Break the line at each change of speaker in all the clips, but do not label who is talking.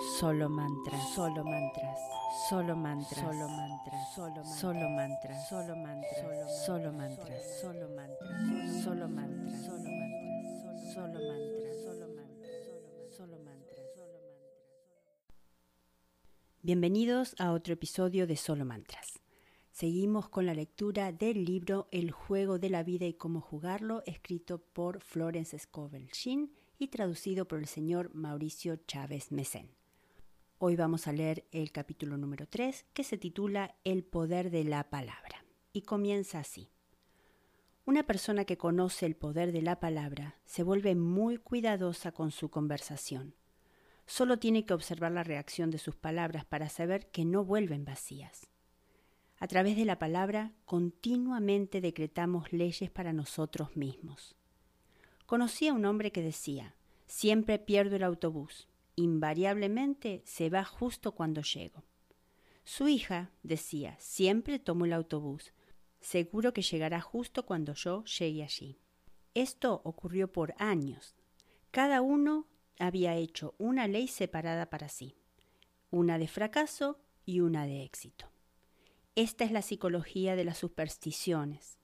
Solo mantras. Solo mantras. Solo mantras. Solo mantras. Solo mantras. Solo mantras. Solo mantras. Solo mantras. Solo mantras. Solo mantras. Solo mantras. Solo mantras. Solo mantras. Bienvenidos a otro episodio de Solo Mantras. Seguimos con la lectura del libro El juego de la vida y cómo jugarlo, escrito por Florence Scovel Shin y traducido por el señor Mauricio Chávez Mesén. Hoy vamos a leer el capítulo número 3 que se titula El poder de la palabra y comienza así. Una persona que conoce el poder de la palabra se vuelve muy cuidadosa con su conversación. Solo tiene que observar la reacción de sus palabras para saber que no vuelven vacías. A través de la palabra continuamente decretamos leyes para nosotros mismos. Conocí a un hombre que decía, siempre pierdo el autobús, invariablemente se va justo cuando llego. Su hija decía, siempre tomo el autobús, seguro que llegará justo cuando yo llegue allí. Esto ocurrió por años. Cada uno había hecho una ley separada para sí, una de fracaso y una de éxito. Esta es la psicología de las supersticiones.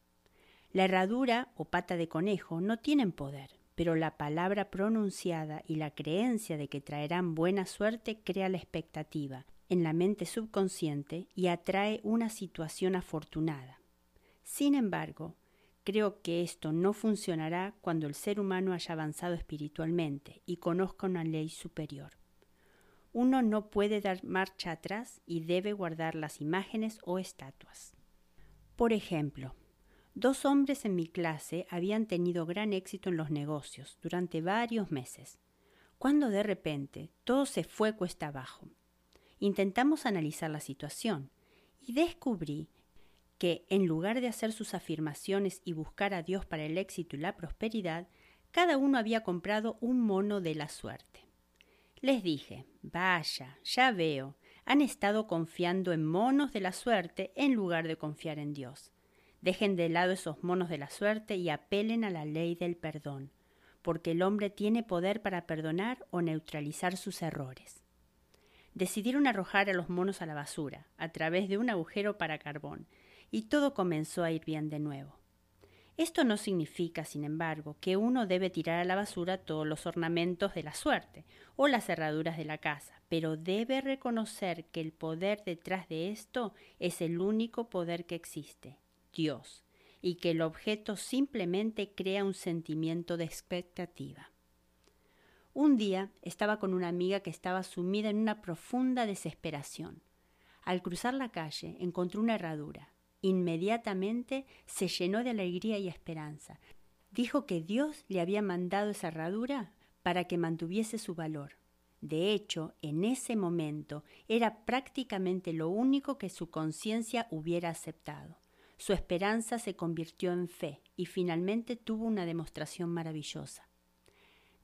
La herradura o pata de conejo no tienen poder, pero la palabra pronunciada y la creencia de que traerán buena suerte crea la expectativa en la mente subconsciente y atrae una situación afortunada. Sin embargo, creo que esto no funcionará cuando el ser humano haya avanzado espiritualmente y conozca una ley superior uno no puede dar marcha atrás y debe guardar las imágenes o estatuas. Por ejemplo, dos hombres en mi clase habían tenido gran éxito en los negocios durante varios meses, cuando de repente todo se fue cuesta abajo. Intentamos analizar la situación y descubrí que en lugar de hacer sus afirmaciones y buscar a Dios para el éxito y la prosperidad, cada uno había comprado un mono de la suerte. Les dije, vaya, ya veo, han estado confiando en monos de la suerte en lugar de confiar en Dios. Dejen de lado esos monos de la suerte y apelen a la ley del perdón, porque el hombre tiene poder para perdonar o neutralizar sus errores. Decidieron arrojar a los monos a la basura, a través de un agujero para carbón, y todo comenzó a ir bien de nuevo. Esto no significa, sin embargo, que uno debe tirar a la basura todos los ornamentos de la suerte o las cerraduras de la casa, pero debe reconocer que el poder detrás de esto es el único poder que existe, Dios, y que el objeto simplemente crea un sentimiento de expectativa. Un día estaba con una amiga que estaba sumida en una profunda desesperación. Al cruzar la calle encontró una herradura Inmediatamente se llenó de alegría y esperanza. Dijo que Dios le había mandado esa herradura para que mantuviese su valor. De hecho, en ese momento era prácticamente lo único que su conciencia hubiera aceptado. Su esperanza se convirtió en fe y finalmente tuvo una demostración maravillosa.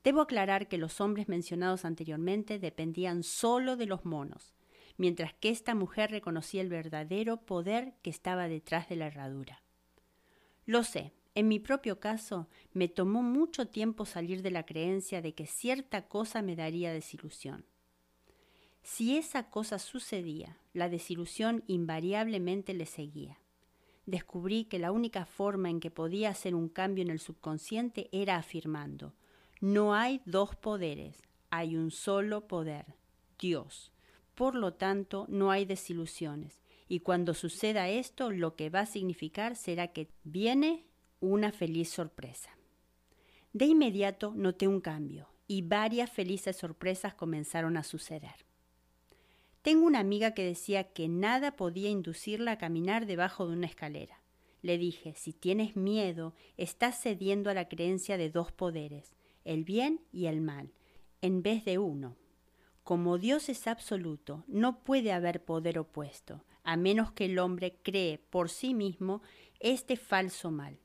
Debo aclarar que los hombres mencionados anteriormente dependían solo de los monos mientras que esta mujer reconocía el verdadero poder que estaba detrás de la herradura. Lo sé, en mi propio caso me tomó mucho tiempo salir de la creencia de que cierta cosa me daría desilusión. Si esa cosa sucedía, la desilusión invariablemente le seguía. Descubrí que la única forma en que podía hacer un cambio en el subconsciente era afirmando, no hay dos poderes, hay un solo poder, Dios por lo tanto no hay desilusiones. Y cuando suceda esto, lo que va a significar será que viene una feliz sorpresa. De inmediato noté un cambio y varias felices sorpresas comenzaron a suceder. Tengo una amiga que decía que nada podía inducirla a caminar debajo de una escalera. Le dije, si tienes miedo, estás cediendo a la creencia de dos poderes, el bien y el mal, en vez de uno. Como Dios es absoluto, no puede haber poder opuesto, a menos que el hombre cree por sí mismo este falso mal.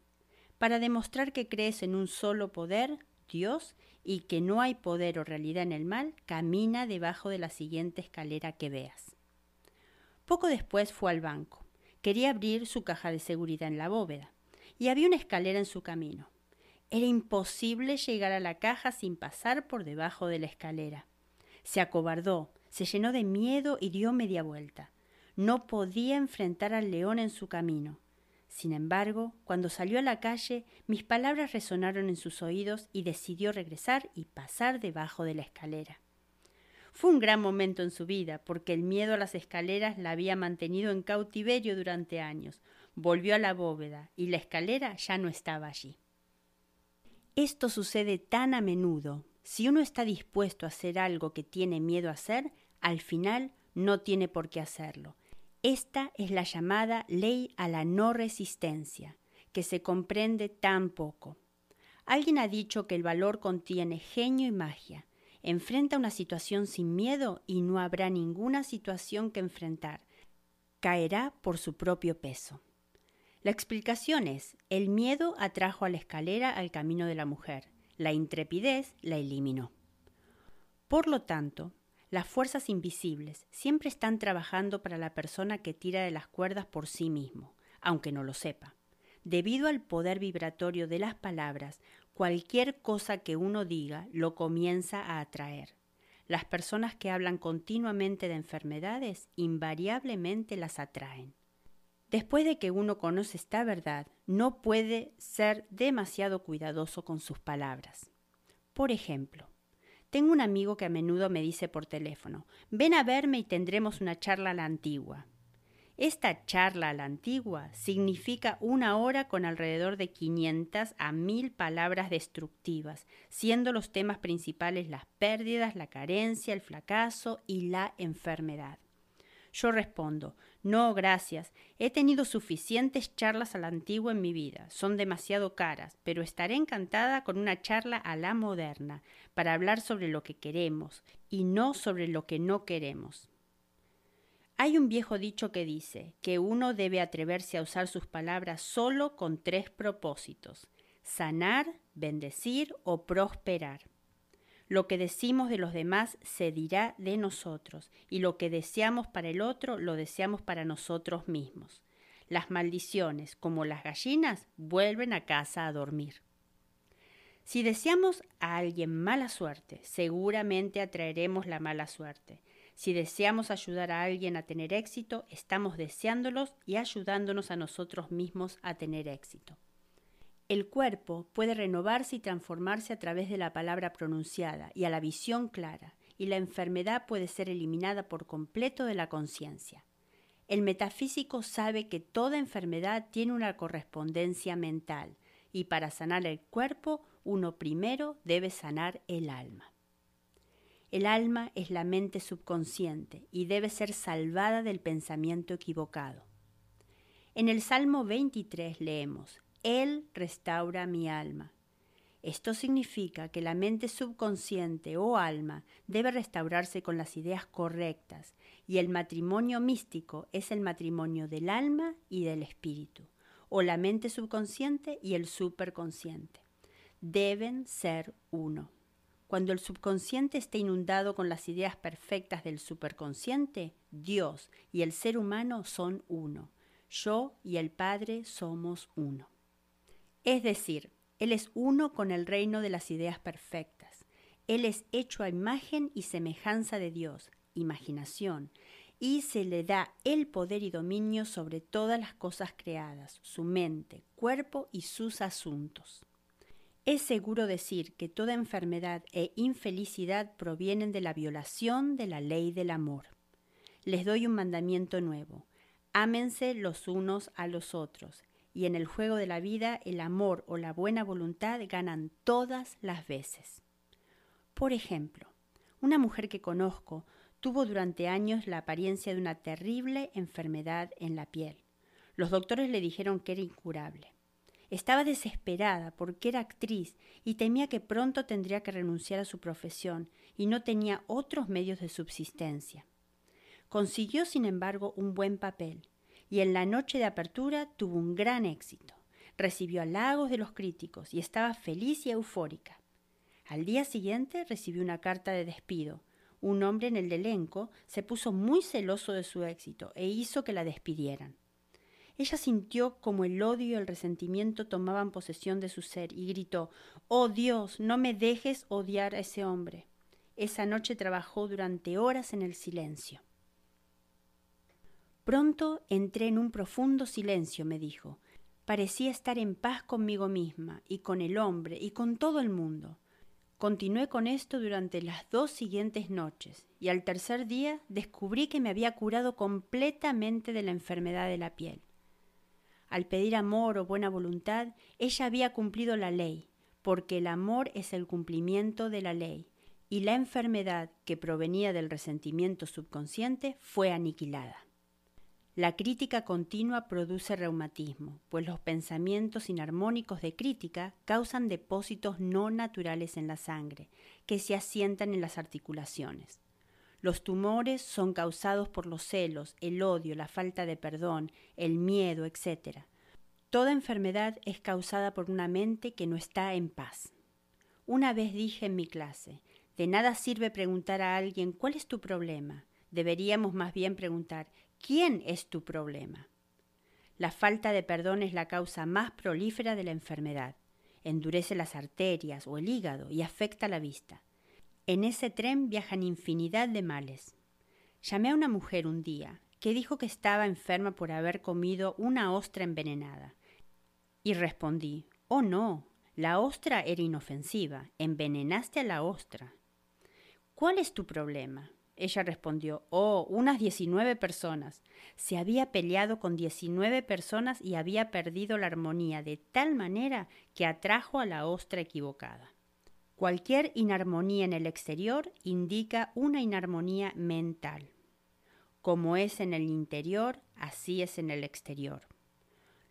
Para demostrar que crees en un solo poder, Dios, y que no hay poder o realidad en el mal, camina debajo de la siguiente escalera que veas. Poco después fue al banco. Quería abrir su caja de seguridad en la bóveda, y había una escalera en su camino. Era imposible llegar a la caja sin pasar por debajo de la escalera. Se acobardó, se llenó de miedo y dio media vuelta. No podía enfrentar al león en su camino. Sin embargo, cuando salió a la calle, mis palabras resonaron en sus oídos y decidió regresar y pasar debajo de la escalera. Fue un gran momento en su vida, porque el miedo a las escaleras la había mantenido en cautiverio durante años. Volvió a la bóveda y la escalera ya no estaba allí. Esto sucede tan a menudo. Si uno está dispuesto a hacer algo que tiene miedo a hacer, al final no tiene por qué hacerlo. Esta es la llamada ley a la no resistencia, que se comprende tan poco. Alguien ha dicho que el valor contiene genio y magia. Enfrenta una situación sin miedo y no habrá ninguna situación que enfrentar. Caerá por su propio peso. La explicación es, el miedo atrajo a la escalera al camino de la mujer, la intrepidez la eliminó. Por lo tanto, las fuerzas invisibles siempre están trabajando para la persona que tira de las cuerdas por sí mismo, aunque no lo sepa. Debido al poder vibratorio de las palabras, cualquier cosa que uno diga lo comienza a atraer. Las personas que hablan continuamente de enfermedades invariablemente las atraen. Después de que uno conoce esta verdad, no puede ser demasiado cuidadoso con sus palabras. Por ejemplo, tengo un amigo que a menudo me dice por teléfono, ven a verme y tendremos una charla a la antigua. Esta charla a la antigua significa una hora con alrededor de 500 a 1000 palabras destructivas, siendo los temas principales las pérdidas, la carencia, el fracaso y la enfermedad. Yo respondo, no, gracias. He tenido suficientes charlas a la antigua en mi vida. Son demasiado caras, pero estaré encantada con una charla a la moderna, para hablar sobre lo que queremos y no sobre lo que no queremos. Hay un viejo dicho que dice que uno debe atreverse a usar sus palabras solo con tres propósitos sanar, bendecir o prosperar. Lo que decimos de los demás se dirá de nosotros, y lo que deseamos para el otro lo deseamos para nosotros mismos. Las maldiciones, como las gallinas, vuelven a casa a dormir. Si deseamos a alguien mala suerte, seguramente atraeremos la mala suerte. Si deseamos ayudar a alguien a tener éxito, estamos deseándolos y ayudándonos a nosotros mismos a tener éxito. El cuerpo puede renovarse y transformarse a través de la palabra pronunciada y a la visión clara, y la enfermedad puede ser eliminada por completo de la conciencia. El metafísico sabe que toda enfermedad tiene una correspondencia mental, y para sanar el cuerpo uno primero debe sanar el alma. El alma es la mente subconsciente y debe ser salvada del pensamiento equivocado. En el Salmo 23 leemos, él restaura mi alma. Esto significa que la mente subconsciente o alma debe restaurarse con las ideas correctas y el matrimonio místico es el matrimonio del alma y del espíritu, o la mente subconsciente y el superconsciente. Deben ser uno. Cuando el subconsciente esté inundado con las ideas perfectas del superconsciente, Dios y el ser humano son uno. Yo y el Padre somos uno. Es decir, Él es uno con el reino de las ideas perfectas. Él es hecho a imagen y semejanza de Dios, imaginación, y se le da el poder y dominio sobre todas las cosas creadas, su mente, cuerpo y sus asuntos. Es seguro decir que toda enfermedad e infelicidad provienen de la violación de la ley del amor. les doy un mandamiento nuevo. Ámense los unos a los otros. Y en el juego de la vida el amor o la buena voluntad ganan todas las veces. Por ejemplo, una mujer que conozco tuvo durante años la apariencia de una terrible enfermedad en la piel. Los doctores le dijeron que era incurable. Estaba desesperada porque era actriz y temía que pronto tendría que renunciar a su profesión y no tenía otros medios de subsistencia. Consiguió, sin embargo, un buen papel y en la noche de apertura tuvo un gran éxito. Recibió halagos de los críticos y estaba feliz y eufórica. Al día siguiente recibió una carta de despido. Un hombre en el elenco se puso muy celoso de su éxito e hizo que la despidieran. Ella sintió como el odio y el resentimiento tomaban posesión de su ser y gritó Oh Dios, no me dejes odiar a ese hombre. Esa noche trabajó durante horas en el silencio. Pronto entré en un profundo silencio, me dijo. Parecía estar en paz conmigo misma y con el hombre y con todo el mundo. Continué con esto durante las dos siguientes noches y al tercer día descubrí que me había curado completamente de la enfermedad de la piel. Al pedir amor o buena voluntad, ella había cumplido la ley, porque el amor es el cumplimiento de la ley, y la enfermedad que provenía del resentimiento subconsciente fue aniquilada. La crítica continua produce reumatismo, pues los pensamientos inarmónicos de crítica causan depósitos no naturales en la sangre, que se asientan en las articulaciones. Los tumores son causados por los celos, el odio, la falta de perdón, el miedo, etc. Toda enfermedad es causada por una mente que no está en paz. Una vez dije en mi clase, de nada sirve preguntar a alguien cuál es tu problema. Deberíamos más bien preguntar ¿Quién es tu problema? La falta de perdón es la causa más prolífera de la enfermedad. Endurece las arterias o el hígado y afecta la vista. En ese tren viajan infinidad de males. Llamé a una mujer un día que dijo que estaba enferma por haber comido una ostra envenenada. Y respondí, oh no, la ostra era inofensiva, envenenaste a la ostra. ¿Cuál es tu problema? Ella respondió, oh, unas diecinueve personas. Se había peleado con diecinueve personas y había perdido la armonía de tal manera que atrajo a la ostra equivocada. Cualquier inarmonía en el exterior indica una inarmonía mental. Como es en el interior, así es en el exterior.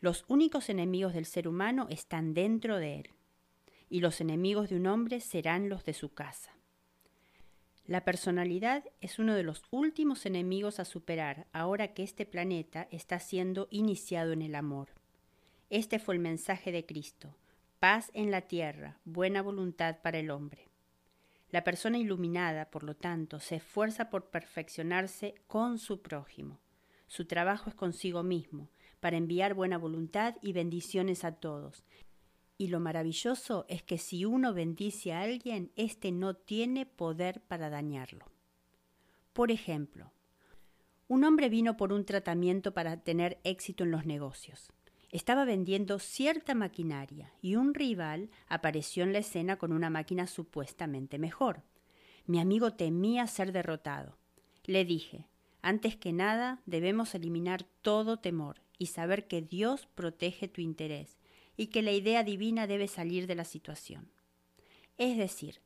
Los únicos enemigos del ser humano están dentro de él, y los enemigos de un hombre serán los de su casa. La personalidad es uno de los últimos enemigos a superar ahora que este planeta está siendo iniciado en el amor. Este fue el mensaje de Cristo, paz en la tierra, buena voluntad para el hombre. La persona iluminada, por lo tanto, se esfuerza por perfeccionarse con su prójimo. Su trabajo es consigo mismo, para enviar buena voluntad y bendiciones a todos, y lo maravilloso es que si uno bendice a alguien, éste no tiene poder para dañarlo. Por ejemplo, un hombre vino por un tratamiento para tener éxito en los negocios. Estaba vendiendo cierta maquinaria y un rival apareció en la escena con una máquina supuestamente mejor. Mi amigo temía ser derrotado. Le dije, antes que nada debemos eliminar todo temor y saber que Dios protege tu interés y que la idea divina debe salir de la situación. Es decir,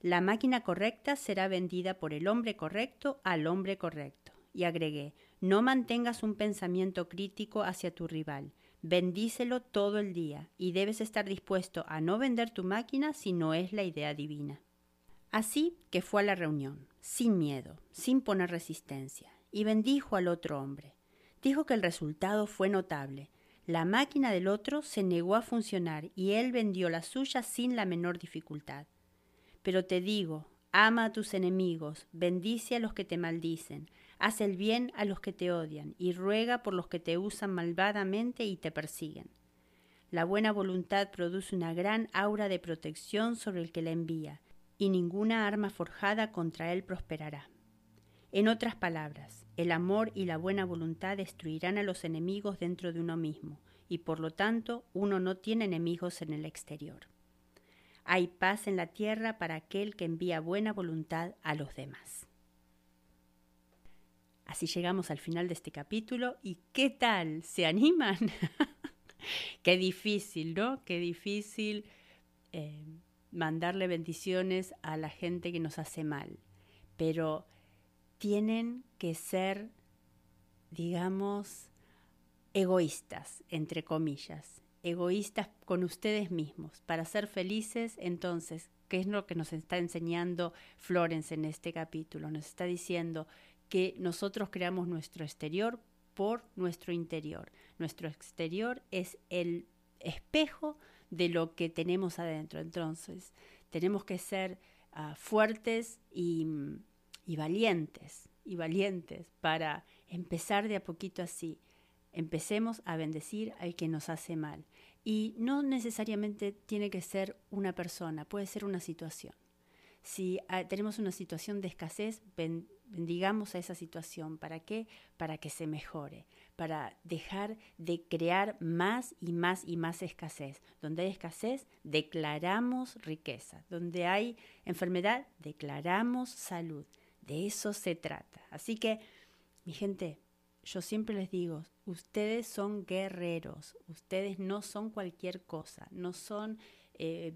la máquina correcta será vendida por el hombre correcto al hombre correcto. Y agregué, no mantengas un pensamiento crítico hacia tu rival, bendícelo todo el día y debes estar dispuesto a no vender tu máquina si no es la idea divina. Así que fue a la reunión, sin miedo, sin poner resistencia, y bendijo al otro hombre. Dijo que el resultado fue notable, la máquina del otro se negó a funcionar y él vendió la suya sin la menor dificultad. Pero te digo, ama a tus enemigos, bendice a los que te maldicen, haz el bien a los que te odian y ruega por los que te usan malvadamente y te persiguen. La buena voluntad produce una gran aura de protección sobre el que la envía, y ninguna arma forjada contra él prosperará. En otras palabras, el amor y la buena voluntad destruirán a los enemigos dentro de uno mismo, y por lo tanto uno no tiene enemigos en el exterior. Hay paz en la tierra para aquel que envía buena voluntad a los demás. Así llegamos al final de este capítulo. ¿Y qué tal? ¿Se animan? Qué difícil, ¿no? Qué difícil eh, mandarle bendiciones a la gente que nos hace mal. Pero tienen que ser, digamos, egoístas, entre comillas, egoístas con ustedes mismos, para ser felices. Entonces, ¿qué es lo que nos está enseñando Florence en este capítulo? Nos está diciendo que nosotros creamos nuestro exterior por nuestro interior. Nuestro exterior es el espejo de lo que tenemos adentro. Entonces, tenemos que ser ah, fuertes y, y valientes, y valientes para empezar de a poquito así. Empecemos a bendecir al que nos hace mal. Y no necesariamente tiene que ser una persona, puede ser una situación. Si ah, tenemos una situación de escasez, bendigamos a esa situación. ¿Para qué? Para que se mejore, para dejar de crear más y más y más escasez. Donde hay escasez, declaramos riqueza. Donde hay enfermedad, declaramos salud. De eso se trata. Así que, mi gente, yo siempre les digo, ustedes son guerreros, ustedes no son cualquier cosa, no son... Eh,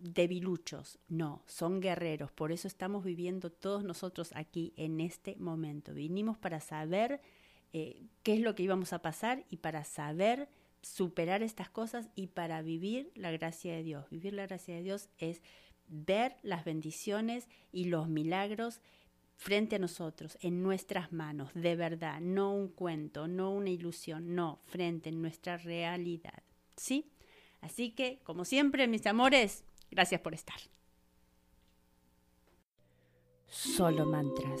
debiluchos, no, son guerreros. Por eso estamos viviendo todos nosotros aquí en este momento. Vinimos para saber eh, qué es lo que íbamos a pasar y para saber superar estas cosas y para vivir la gracia de Dios. Vivir la gracia de Dios es ver las bendiciones y los milagros frente a nosotros, en nuestras manos, de verdad, no un cuento, no una ilusión, no, frente en nuestra realidad. ¿Sí? Así que, como siempre, mis amores, Gracias por estar. Solo mantras.